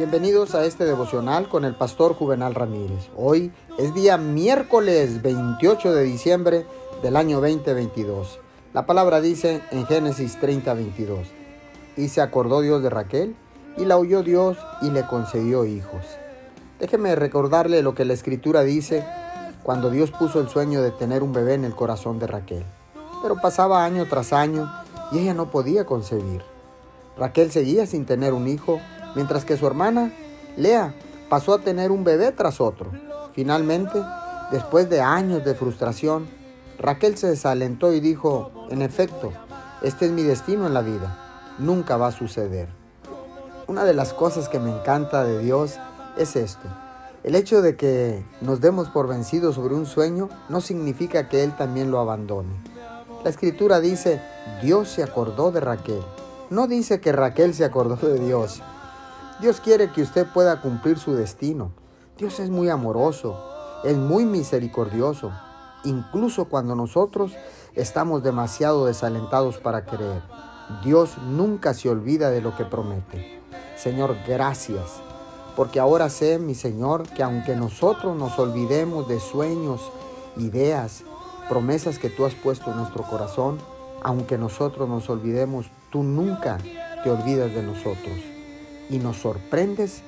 Bienvenidos a este devocional con el pastor Juvenal Ramírez. Hoy es día miércoles 28 de diciembre del año 2022. La palabra dice en Génesis 30, 22. Y se acordó Dios de Raquel y la oyó Dios y le concedió hijos. Déjeme recordarle lo que la escritura dice cuando Dios puso el sueño de tener un bebé en el corazón de Raquel. Pero pasaba año tras año y ella no podía concebir. Raquel seguía sin tener un hijo, mientras que su hermana, Lea, pasó a tener un bebé tras otro. Finalmente, después de años de frustración, Raquel se desalentó y dijo, en efecto, este es mi destino en la vida, nunca va a suceder. Una de las cosas que me encanta de Dios es esto. El hecho de que nos demos por vencidos sobre un sueño no significa que Él también lo abandone. La escritura dice, Dios se acordó de Raquel. No dice que Raquel se acordó de Dios. Dios quiere que usted pueda cumplir su destino. Dios es muy amoroso, es muy misericordioso, incluso cuando nosotros estamos demasiado desalentados para creer. Dios nunca se olvida de lo que promete. Señor, gracias, porque ahora sé, mi Señor, que aunque nosotros nos olvidemos de sueños, ideas, promesas que tú has puesto en nuestro corazón, aunque nosotros nos olvidemos, tú nunca te olvidas de nosotros y nos sorprendes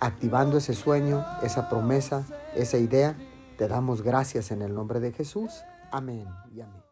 activando ese sueño, esa promesa, esa idea. Te damos gracias en el nombre de Jesús. Amén y amén.